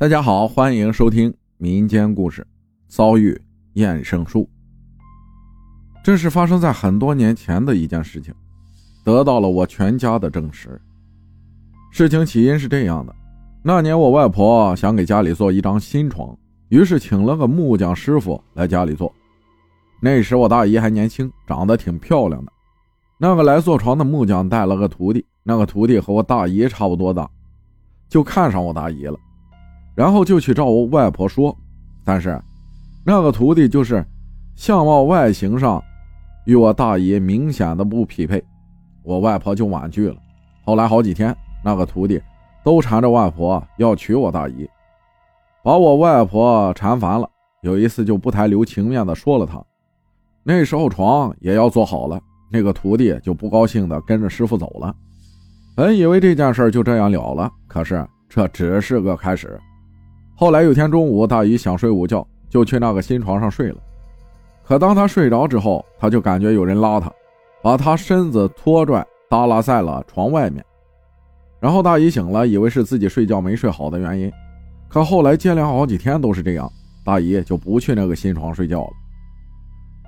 大家好，欢迎收听民间故事《遭遇验圣术》。这是发生在很多年前的一件事情，得到了我全家的证实。事情起因是这样的：那年我外婆想给家里做一张新床，于是请了个木匠师傅来家里做。那时我大姨还年轻，长得挺漂亮的。那个来做床的木匠带了个徒弟，那个徒弟和我大姨差不多大，就看上我大姨了。然后就去找我外婆说，但是那个徒弟就是相貌外形上与我大姨明显的不匹配，我外婆就婉拒了。后来好几天，那个徒弟都缠着外婆要娶我大姨，把我外婆缠烦了。有一次就不太留情面的说了他，那时候床也要做好了，那个徒弟就不高兴的跟着师傅走了。本以为这件事就这样了了，可是这只是个开始。后来有天中午，大姨想睡午觉，就去那个新床上睡了。可当她睡着之后，她就感觉有人拉她，把她身子拖拽耷拉在了床外面。然后大姨醒了，以为是自己睡觉没睡好的原因。可后来接连好几天都是这样，大姨就不去那个新床睡觉了。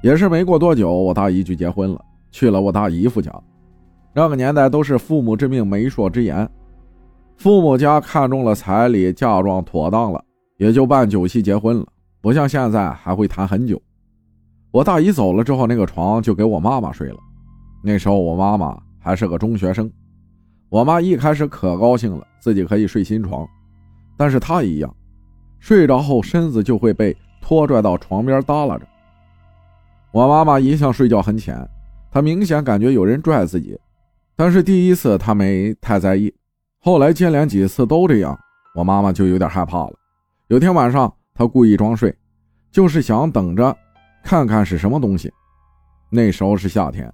也是没过多久，我大姨就结婚了，去了我大姨夫家。那个年代都是父母之命，媒妁之言。父母家看中了彩礼，嫁妆妥当了，也就办酒席结婚了。不像现在还会谈很久。我大姨走了之后，那个床就给我妈妈睡了。那时候我妈妈还是个中学生，我妈一开始可高兴了，自己可以睡新床。但是她一样，睡着后身子就会被拖拽到床边耷拉着。我妈妈一向睡觉很浅，她明显感觉有人拽自己，但是第一次她没太在意。后来接连几次都这样，我妈妈就有点害怕了。有天晚上，她故意装睡，就是想等着看看是什么东西。那时候是夏天，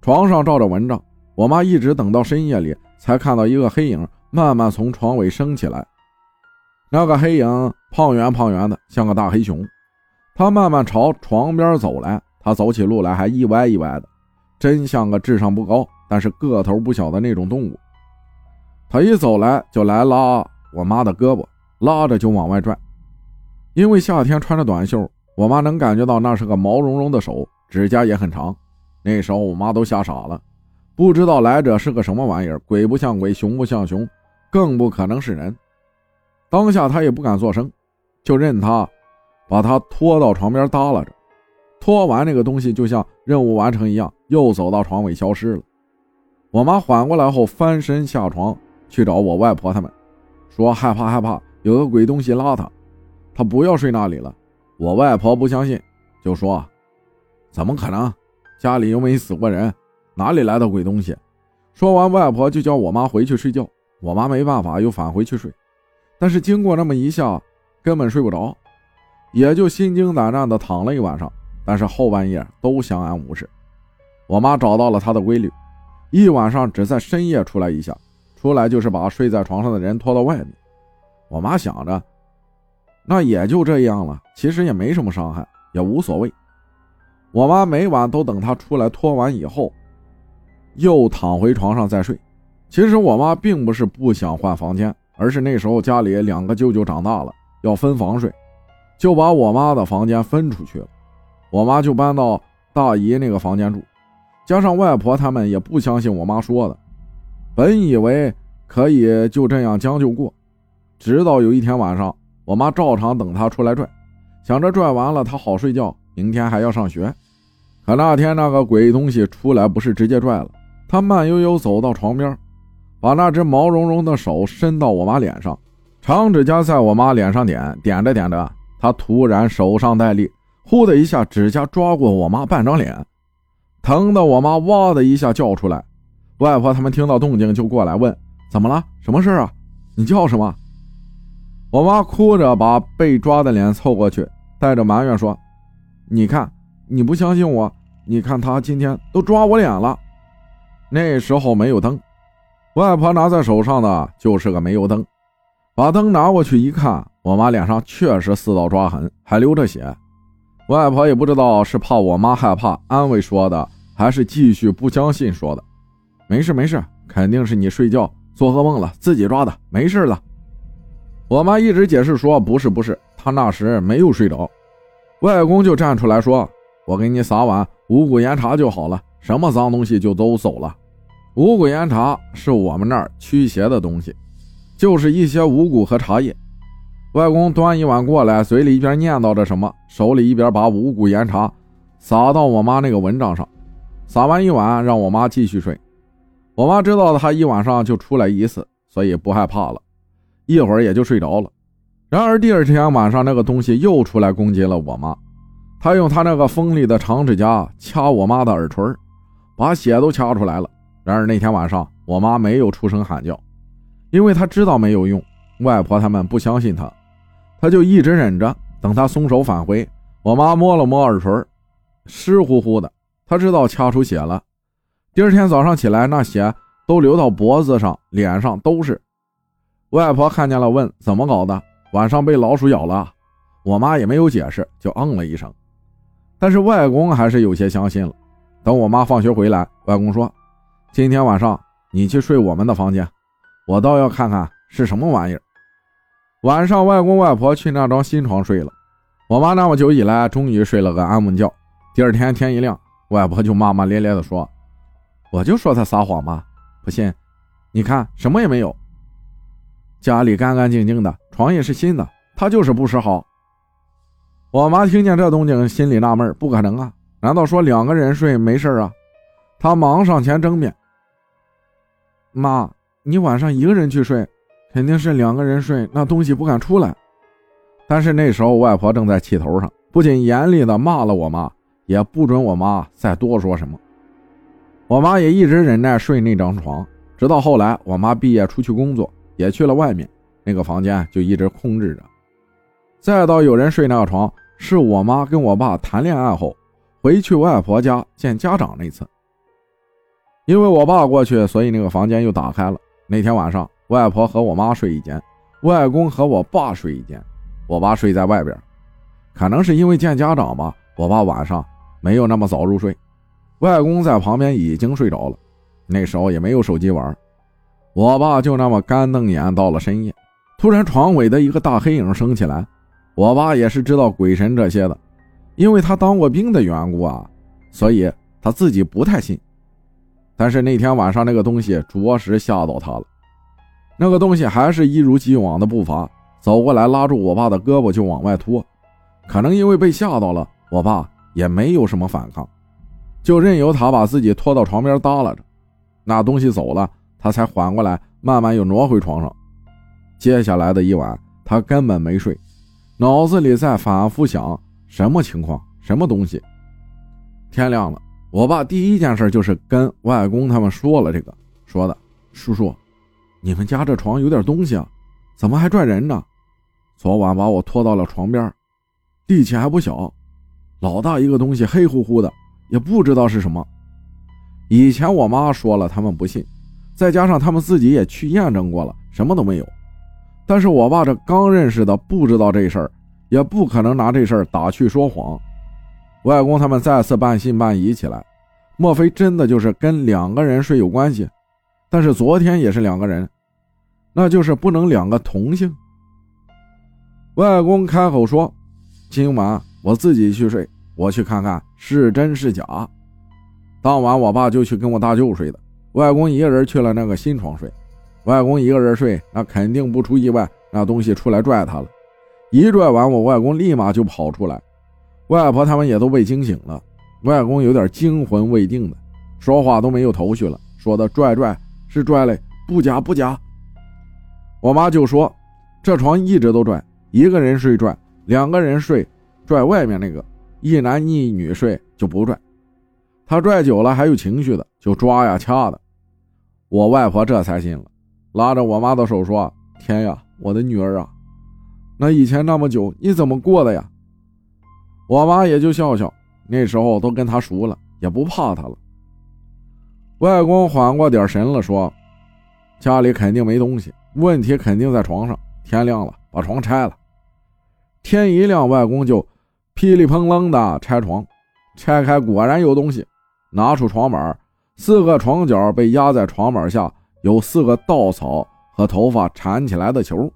床上罩着蚊帐，我妈一直等到深夜里才看到一个黑影慢慢从床尾升起来。那个黑影胖圆胖圆的，像个大黑熊。他慢慢朝床边走来，他走起路来还一歪一歪的，真像个智商不高但是个头不小的那种动物。他一走来就来拉我妈的胳膊，拉着就往外拽。因为夏天穿着短袖，我妈能感觉到那是个毛茸茸的手，指甲也很长。那时候我妈都吓傻了，不知道来者是个什么玩意儿，鬼不像鬼，熊不像熊，更不可能是人。当下她也不敢作声，就任他把她拖到床边耷拉着。拖完那个东西，就像任务完成一样，又走到床尾消失了。我妈缓过来后，翻身下床。去找我外婆他们，说害怕害怕，有个鬼东西拉他，他不要睡那里了。我外婆不相信，就说：“怎么可能？家里又没死过人，哪里来的鬼东西？”说完，外婆就叫我妈回去睡觉。我妈没办法，又返回去睡。但是经过那么一下，根本睡不着，也就心惊胆战的躺了一晚上。但是后半夜都相安无事。我妈找到了她的规律，一晚上只在深夜出来一下。出来就是把睡在床上的人拖到外面。我妈想着，那也就这样了，其实也没什么伤害，也无所谓。我妈每晚都等他出来拖完以后，又躺回床上再睡。其实我妈并不是不想换房间，而是那时候家里两个舅舅长大了，要分房睡，就把我妈的房间分出去了。我妈就搬到大姨那个房间住，加上外婆他们也不相信我妈说的。本以为可以就这样将就过，直到有一天晚上，我妈照常等他出来拽，想着拽完了他好睡觉，明天还要上学。可那天那个鬼东西出来不是直接拽了，他慢悠悠走到床边，把那只毛茸茸的手伸到我妈脸上，长指甲在我妈脸上点点着点着，他突然手上带力，呼的一下，指甲抓过我妈半张脸，疼的我妈哇的一下叫出来。外婆他们听到动静就过来问：“怎么了？什么事啊？你叫什么？”我妈哭着把被抓的脸凑过去，带着埋怨说：“你看，你不相信我？你看他今天都抓我脸了。”那时候没有灯，外婆拿在手上的就是个煤油灯。把灯拿过去一看，我妈脸上确实四道抓痕，还流着血。外婆也不知道是怕我妈害怕安慰说的，还是继续不相信说的。没事没事，肯定是你睡觉做噩梦了，自己抓的，没事了。我妈一直解释说不是不是，她那时没有睡着。外公就站出来说：“我给你撒碗五谷盐茶就好了，什么脏东西就都走了。五谷盐茶是我们那儿驱邪的东西，就是一些五谷和茶叶。”外公端一碗过来，嘴里一边念叨着什么，手里一边把五谷盐茶撒到我妈那个蚊帐上。撒完一碗，让我妈继续睡。我妈知道他一晚上就出来一次，所以不害怕了，一会儿也就睡着了。然而第二天晚上，那个东西又出来攻击了我妈。他用他那个锋利的长指甲掐我妈的耳垂，把血都掐出来了。然而那天晚上，我妈没有出声喊叫，因为她知道没有用。外婆他们不相信她，她就一直忍着，等他松手返回。我妈摸了摸耳垂，湿乎乎的。他知道掐出血了，第二天早上起来，那血都流到脖子上、脸上都是。外婆看见了，问怎么搞的？晚上被老鼠咬了。我妈也没有解释，就嗯了一声。但是外公还是有些相信了。等我妈放学回来，外公说：“今天晚上你去睡我们的房间，我倒要看看是什么玩意儿。”晚上，外公外婆去那张新床睡了。我妈那么久以来，终于睡了个安稳觉。第二天天一亮。外婆就骂骂咧咧地说：“我就说他撒谎嘛，不信，你看什么也没有。家里干干净净的，床也是新的，他就是不识好。”我妈听见这动静，心里纳闷：不可能啊，难道说两个人睡没事啊？她忙上前争辩：“妈，你晚上一个人去睡，肯定是两个人睡，那东西不敢出来。”但是那时候外婆正在气头上，不仅严厉地骂了我妈。也不准我妈再多说什么，我妈也一直忍耐睡那张床，直到后来我妈毕业出去工作，也去了外面，那个房间就一直空置着。再到有人睡那个床，是我妈跟我爸谈恋爱后回去外婆家见家长那次。因为我爸过去，所以那个房间又打开了。那天晚上，外婆和我妈睡一间，外公和我爸睡一间，我爸睡在外边。可能是因为见家长吧，我爸晚上。没有那么早入睡，外公在旁边已经睡着了。那时候也没有手机玩，我爸就那么干瞪眼到了深夜。突然床尾的一个大黑影升起来，我爸也是知道鬼神这些的，因为他当过兵的缘故啊，所以他自己不太信。但是那天晚上那个东西着实吓到他了，那个东西还是一如既往的步伐走过来，拉住我爸的胳膊就往外拖。可能因为被吓到了，我爸。也没有什么反抗，就任由他把自己拖到床边耷拉着。那东西走了，他才缓过来，慢慢又挪回床上。接下来的一晚，他根本没睡，脑子里在反复想什么情况，什么东西。天亮了，我爸第一件事就是跟外公他们说了这个，说的：“叔叔，你们家这床有点东西啊，怎么还拽人呢？昨晚把我拖到了床边，力气还不小。”老大一个东西黑乎乎的，也不知道是什么。以前我妈说了，他们不信，再加上他们自己也去验证过了，什么都没有。但是我爸这刚认识的，不知道这事儿，也不可能拿这事儿打趣说谎。外公他们再次半信半疑起来，莫非真的就是跟两个人睡有关系？但是昨天也是两个人，那就是不能两个同性。外公开口说：“今晚。”我自己去睡，我去看看是真是假。当晚我爸就去跟我大舅睡的，外公一个人去了那个新床睡。外公一个人睡，那肯定不出意外，那东西出来拽他了。一拽完，我外公立马就跑出来，外婆他们也都被惊醒了。外公有点惊魂未定的，说话都没有头绪了，说的拽拽是拽嘞，不假不假。我妈就说，这床一直都拽，一个人睡拽，两个人睡。拽外面那个一男一女睡就不拽，他拽久了还有情绪的就抓呀掐的。我外婆这才信了，拉着我妈的手说：“天呀，我的女儿啊，那以前那么久你怎么过的呀？”我妈也就笑笑，那时候都跟他熟了，也不怕他了。外公缓过点神了，说：“家里肯定没东西，问题肯定在床上。天亮了，把床拆了。天一亮，外公就。”噼里砰啷的拆床，拆开果然有东西，拿出床板，四个床角被压在床板下，有四个稻草和头发缠起来的球。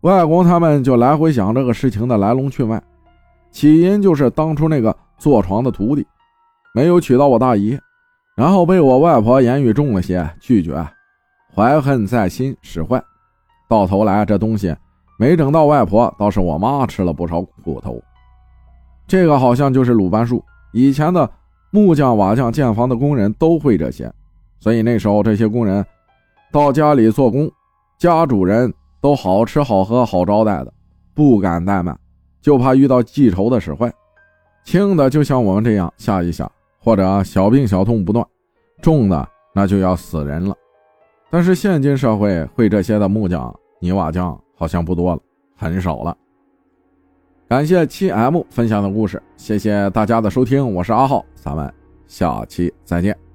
外公他们就来回想这个事情的来龙去脉，起因就是当初那个坐床的徒弟没有娶到我大姨，然后被我外婆言语重了些，拒绝，怀恨在心，使坏，到头来这东西没整到外婆，倒是我妈吃了不少苦头。这个好像就是鲁班术，以前的木匠、瓦匠建房的工人都会这些，所以那时候这些工人到家里做工，家主人。都好吃好喝好招待的，不敢怠慢，就怕遇到记仇的使坏。轻的就像我们这样吓一吓，或者小病小痛不断；重的那就要死人了。但是现今社会会这些的木匠、泥瓦匠好像不多了，很少了。感谢七 M 分享的故事，谢谢大家的收听，我是阿浩，咱们下期再见。